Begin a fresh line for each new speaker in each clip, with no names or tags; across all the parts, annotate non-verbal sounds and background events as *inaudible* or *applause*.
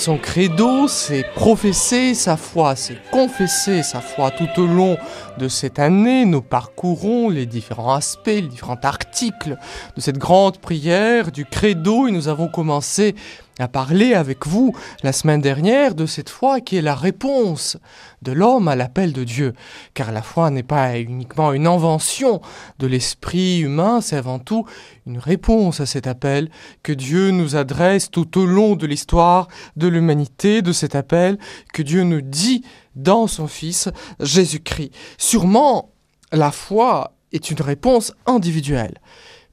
Son credo, c'est professer sa foi, c'est confesser sa foi tout au long de cette année. Nous parcourons les différents aspects, les différents articles de cette grande prière du credo et nous avons commencé à parler avec vous la semaine dernière de cette foi qui est la réponse de l'homme à l'appel de Dieu. Car la foi n'est pas uniquement une invention de l'esprit humain, c'est avant tout une réponse à cet appel que Dieu nous adresse tout au long de l'histoire de l'humanité, de cet appel que Dieu nous dit dans son Fils Jésus-Christ. Sûrement, la foi est une réponse individuelle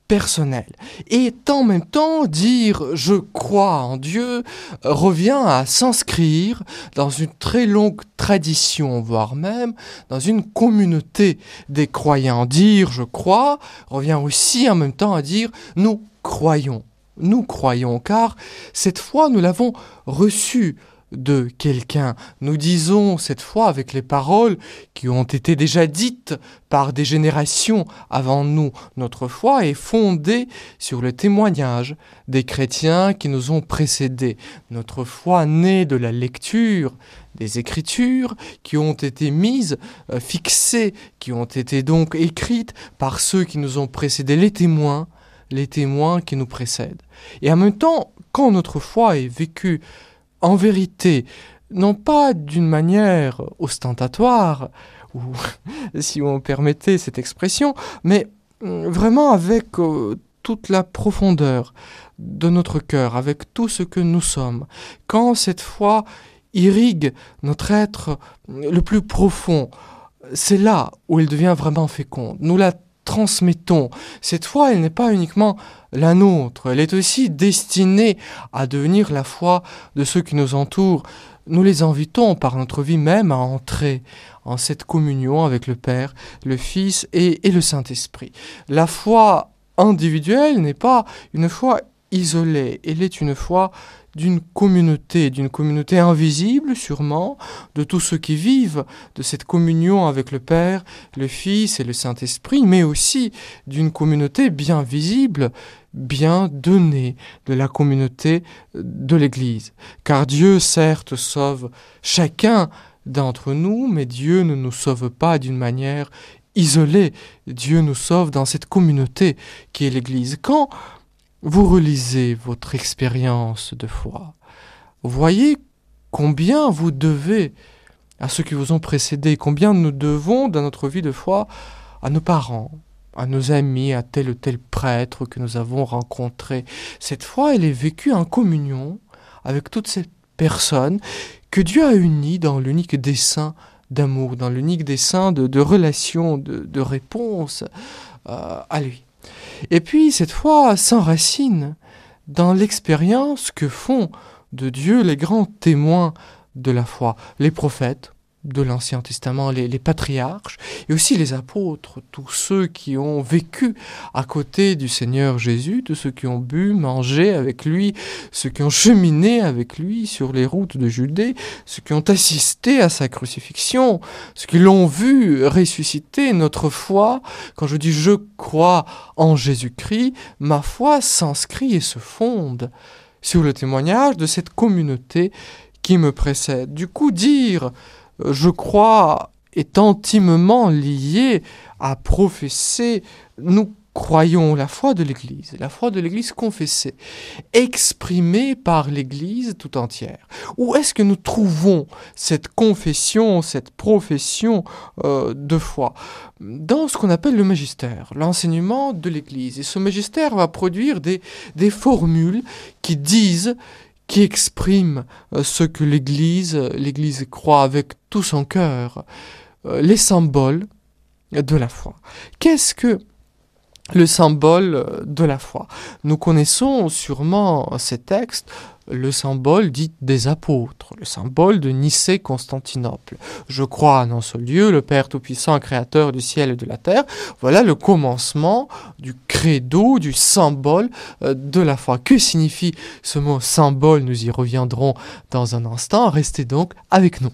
personnel. Et en même temps, dire je crois en Dieu revient à s'inscrire dans une très longue tradition, voire même dans une communauté des croyants. Dire je crois revient aussi en même temps à dire nous croyons. Nous croyons, car cette foi, nous l'avons reçue de quelqu'un. Nous disons cette fois avec les paroles qui ont été déjà dites par des générations avant nous. Notre foi est fondée sur le témoignage des chrétiens qui nous ont précédés. Notre foi naît de la lecture des écritures qui ont été mises, euh, fixées, qui ont été donc écrites par ceux qui nous ont précédés, les témoins, les témoins qui nous précèdent. Et en même temps, quand notre foi est vécue en vérité, non pas d'une manière ostentatoire, *laughs* si on permettait cette expression, mais mm, vraiment avec euh, toute la profondeur de notre cœur, avec tout ce que nous sommes. Quand cette foi irrigue notre être le plus profond, c'est là où elle devient vraiment féconde. Nous la transmettons. Cette foi, elle n'est pas uniquement la nôtre, elle est aussi destinée à devenir la foi de ceux qui nous entourent. Nous les invitons par notre vie même à entrer en cette communion avec le Père, le Fils et, le Saint-Esprit. La foi individuelle n'est pas une foi isolée, elle est une foi d'une communauté, d'une communauté invisible sûrement, de tous ceux qui vivent de cette communion avec le Père, le Fils et le Saint-Esprit, mais aussi d'une communauté bien visible, bien donnée, de la communauté de l'Église. Car Dieu certes sauve chacun d'entre nous, mais Dieu ne nous sauve pas d'une manière isolée. Dieu nous sauve dans cette communauté qui est l'Église. Quand vous relisez votre expérience de foi, voyez combien vous devez à ceux qui vous ont précédé, combien nous devons dans notre vie de foi à nos parents, à nos amis, à tel ou tel prêtre que nous avons rencontré. Cette foi, elle est vécue en communion avec toutes ces personnes que Dieu a unies dans l'unique dessein d'amour, dans l'unique dessein de, de relation, de, de réponse euh, à lui. Et puis, cette foi s'enracine dans l'expérience que font de Dieu les grands témoins de la foi, les prophètes de l'Ancien Testament, les, patriarches, et aussi les apôtres, tous ceux qui ont vécu à côté du Seigneur Jésus, tous ceux qui ont bu, mangé avec lui, ceux qui ont cheminé avec lui sur les routes de Judée, ceux qui ont assisté à sa crucifixion, ceux qui l'ont vu ressusciter. Notre foi, quand je dis je crois en Jésus-Christ, ma foi s'inscrit et se fonde sur le témoignage de cette communauté qui me précède. Du coup, dire je crois, est intimement lié à professer, nous croyons la foi de l'Église, la foi de l'Église confessée, exprimée par l'Église tout entière. Où est-ce que nous trouvons cette confession, cette profession euh, de foi? Dans ce qu'on appelle le magistère, l'enseignement de l'Église. Et ce magistère va produire des, des formules qui disent qui exprime euh, ce que l'Église, l'Église croit avec tout son cœur, euh, les symboles de la foi. Qu'est-ce que le symbole de la foi? Nous connaissons sûrement ces textes le symbole dit des apôtres, le symbole de Nicée-Constantinople. Je crois en un seul Dieu, le Père Tout-Puissant, Créateur du ciel et de la terre. Voilà le commencement du credo, du symbole euh, de la foi. Que signifie ce mot symbole? Nous y reviendrons dans un instant. Restez donc avec nous.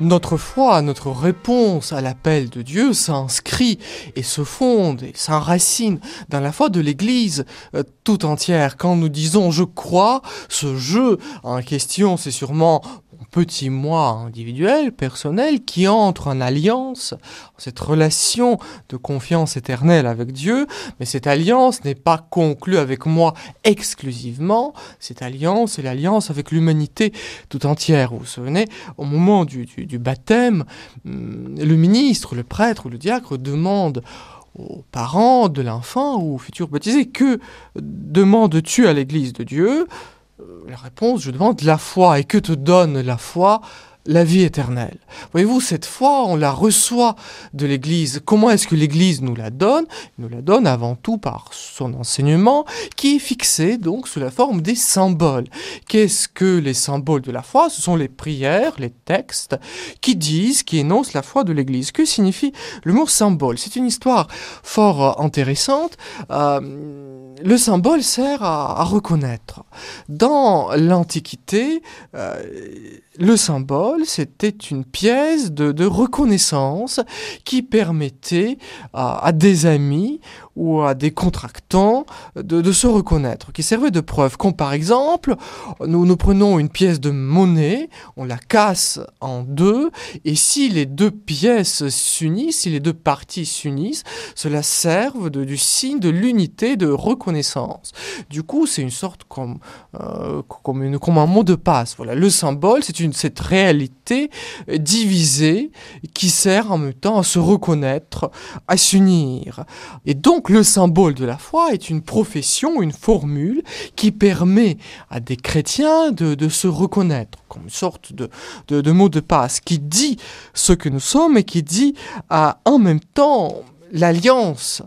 Notre foi, notre réponse à l'appel de Dieu s'inscrit et se fonde et s'enracine dans la foi de l'Église euh, tout entière. Quand nous disons je crois, ce jeu en question, c'est sûrement petit moi individuel, personnel, qui entre en alliance, cette relation de confiance éternelle avec Dieu, mais cette alliance n'est pas conclue avec moi exclusivement, cette alliance est l'alliance avec l'humanité tout entière. Vous vous souvenez, au moment du, du baptême, hum, le ministre, le prêtre ou le diacre demande aux parents de l'enfant ou aux futurs baptisés, que demandes-tu à l'Église de Dieu? La réponse, je demande la foi. Et que te donne la foi? La vie éternelle. Voyez-vous, cette foi, on la reçoit de l'Église. Comment est-ce que l'Église nous la donne? Nous la donne avant tout par son enseignement, qui est fixé donc sous la forme des symboles. Qu'est-ce que les symboles de la foi? Ce sont les prières, les textes, qui disent, qui énoncent la foi de l'Église. Que signifie le mot symbole? C'est une histoire fort intéressante. Euh, le symbole sert à, reconnaître. Dans l'Antiquité, euh, le symbole, c'était une pièce de, reconnaissance qui permettait à, des amis ou à des contractants de, se reconnaître, qui servait de preuve. Comme par exemple, nous, prenons une pièce de monnaie, on la casse en deux, et si les deux pièces s'unissent, si les deux parties s'unissent, cela serve de, du signe de l'unité de reconnaissance. Du coup, c'est une sorte comme, euh, comme un mot de passe. Voilà, le symbole, c'est une cette réalité divisée qui sert en même temps à se reconnaître, à s'unir. Et donc le symbole de la foi est une profession, une formule qui permet à des chrétiens de, se reconnaître comme une sorte de, mot de passe qui dit ce que nous sommes et qui dit en même temps l'alliance,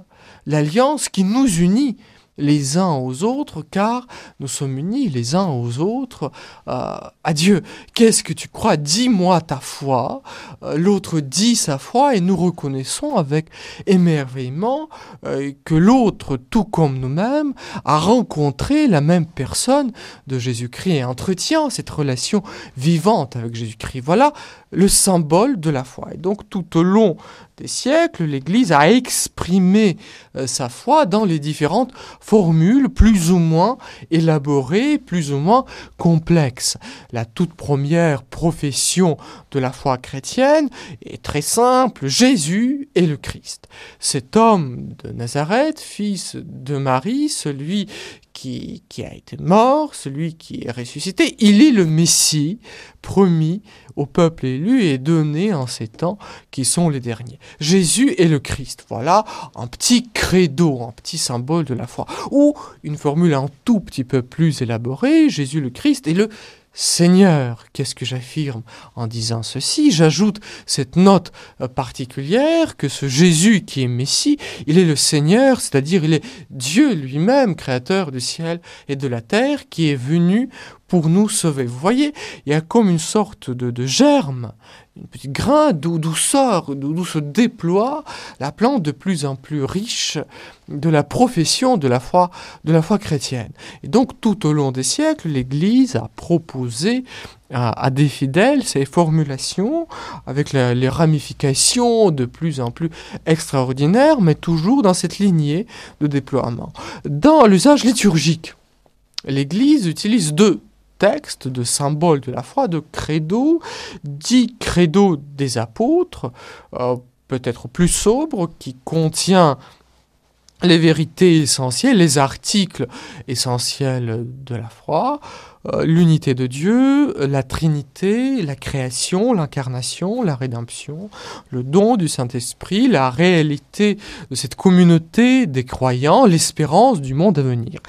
l'alliance qui nous unit les uns aux autres, car nous sommes unis les uns aux autres euh, à Dieu. Qu'est-ce que tu crois? Dis-moi ta foi. Euh, l'autre dit sa foi et nous reconnaissons avec émerveillement euh, que l'autre, tout comme nous-mêmes, a rencontré la même personne de Jésus-Christ et entretient cette relation vivante avec Jésus-Christ. Voilà le symbole de la foi. Et donc tout au long des siècles, l'Église a exprimé euh, sa foi dans les différentes formules plus ou moins élaborées, plus ou moins complexes. La toute première profession de la foi chrétienne est très simple, Jésus est le Christ. Cet homme de Nazareth, fils de Marie, celui qui, a été mort, celui qui est ressuscité, il est le Messie promis au peuple élu et donné en ces temps qui sont les derniers. Jésus est le Christ. Voilà un petit credo, un petit symbole de la foi. Ou une formule un tout petit peu plus élaborée, Jésus le Christ est le Seigneur, qu'est-ce que j'affirme en disant ceci? J'ajoute cette note euh, particulière que ce Jésus qui est Messie, il est le Seigneur, c'est-à-dire il est Dieu lui-même, créateur du ciel et de la terre, qui est venu pour nous sauver. Vous voyez, il y a comme une sorte de, germe, une petite grain d'où sort, d'où se déploie la plante de plus en plus riche de la profession de la foi, de la foi chrétienne. Et donc tout au long des siècles, l'Église a proposé à, des fidèles ces formulations avec les ramifications de plus en plus extraordinaires, mais toujours dans cette lignée de déploiement. Dans l'usage liturgique, l'Église utilise deux texte, de symbole de la foi, de credo, dit credo des apôtres, euh, peut-être plus sobre, qui contient les vérités essentielles, les articles essentiels de la foi, euh, l'unité de Dieu, la Trinité, la création, l'incarnation, la rédemption, le don du Saint-Esprit, la réalité de cette communauté des croyants, l'espérance du monde à venir.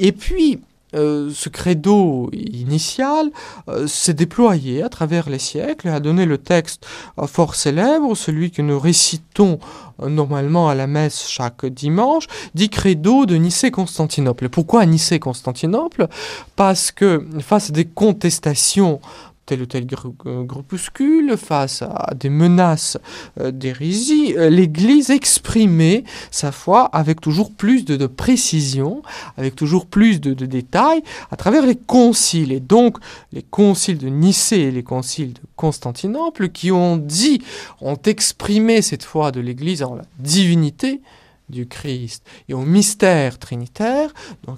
Et puis, euh, ce credo initial euh, s'est déployé à travers les siècles et a donné le texte euh, fort célèbre, celui que nous récitons normalement à la messe chaque dimanche, dit credo de Nicée-Constantinople. Pourquoi Nicée-Constantinople? Parce que face à des contestations tel ou tel groupuscule, face à des menaces d'hérésie, l'Église exprimait sa foi avec toujours plus de, précision, avec toujours plus de, de, détails, à travers les conciles. Et donc, les conciles de Nicée et les conciles de Constantinople, qui ont dit, ont exprimé cette foi de l'Église en la divinité, du Christ et au mystère trinitaire,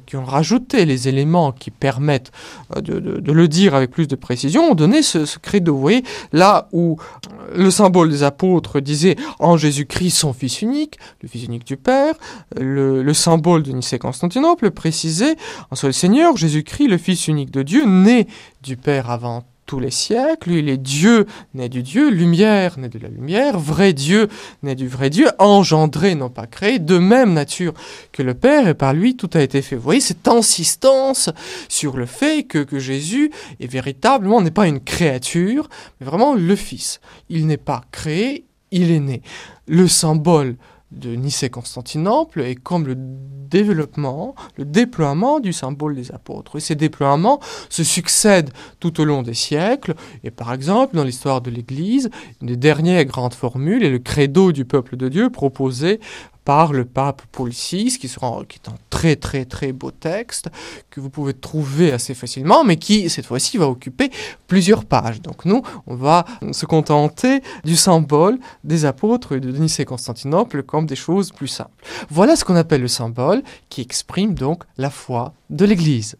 qui ont rajouté les éléments qui permettent euh, de, le dire avec plus de précision, ont donné ce, ce credo. Vous là où euh, le symbole des apôtres disait en Jésus-Christ son Fils unique, le Fils unique du Père, le, le symbole de Nicée-Constantinople précisait en soit le Seigneur, Jésus-Christ, le Fils unique de Dieu, né du Père avant tous les siècles. Il est Dieu né du Dieu, lumière né de la lumière, vrai Dieu né du vrai Dieu, engendré, non pas créé, de même nature que le Père, et par lui tout a été fait. Vous voyez cette insistance sur le fait que, que Jésus est véritablement, n'est pas une créature, mais vraiment le Fils. Il n'est pas créé, il est né. Le symbole de Nicée-Constantinople est comme le développement, le déploiement du symbole des apôtres. Et ces déploiements se succèdent tout au long des siècles. Et par exemple, dans l'histoire de l'Église, une des dernières grandes formules est le credo du peuple de Dieu proposé par le pape Paul VI, qui, sera, qui est un très très très beau texte que vous pouvez trouver assez facilement, mais qui cette fois-ci va occuper plusieurs pages. Donc nous, on va se contenter du symbole des apôtres de Denis et Constantinople comme des choses plus simples. Voilà ce qu'on appelle le symbole qui exprime donc la foi de l'Église.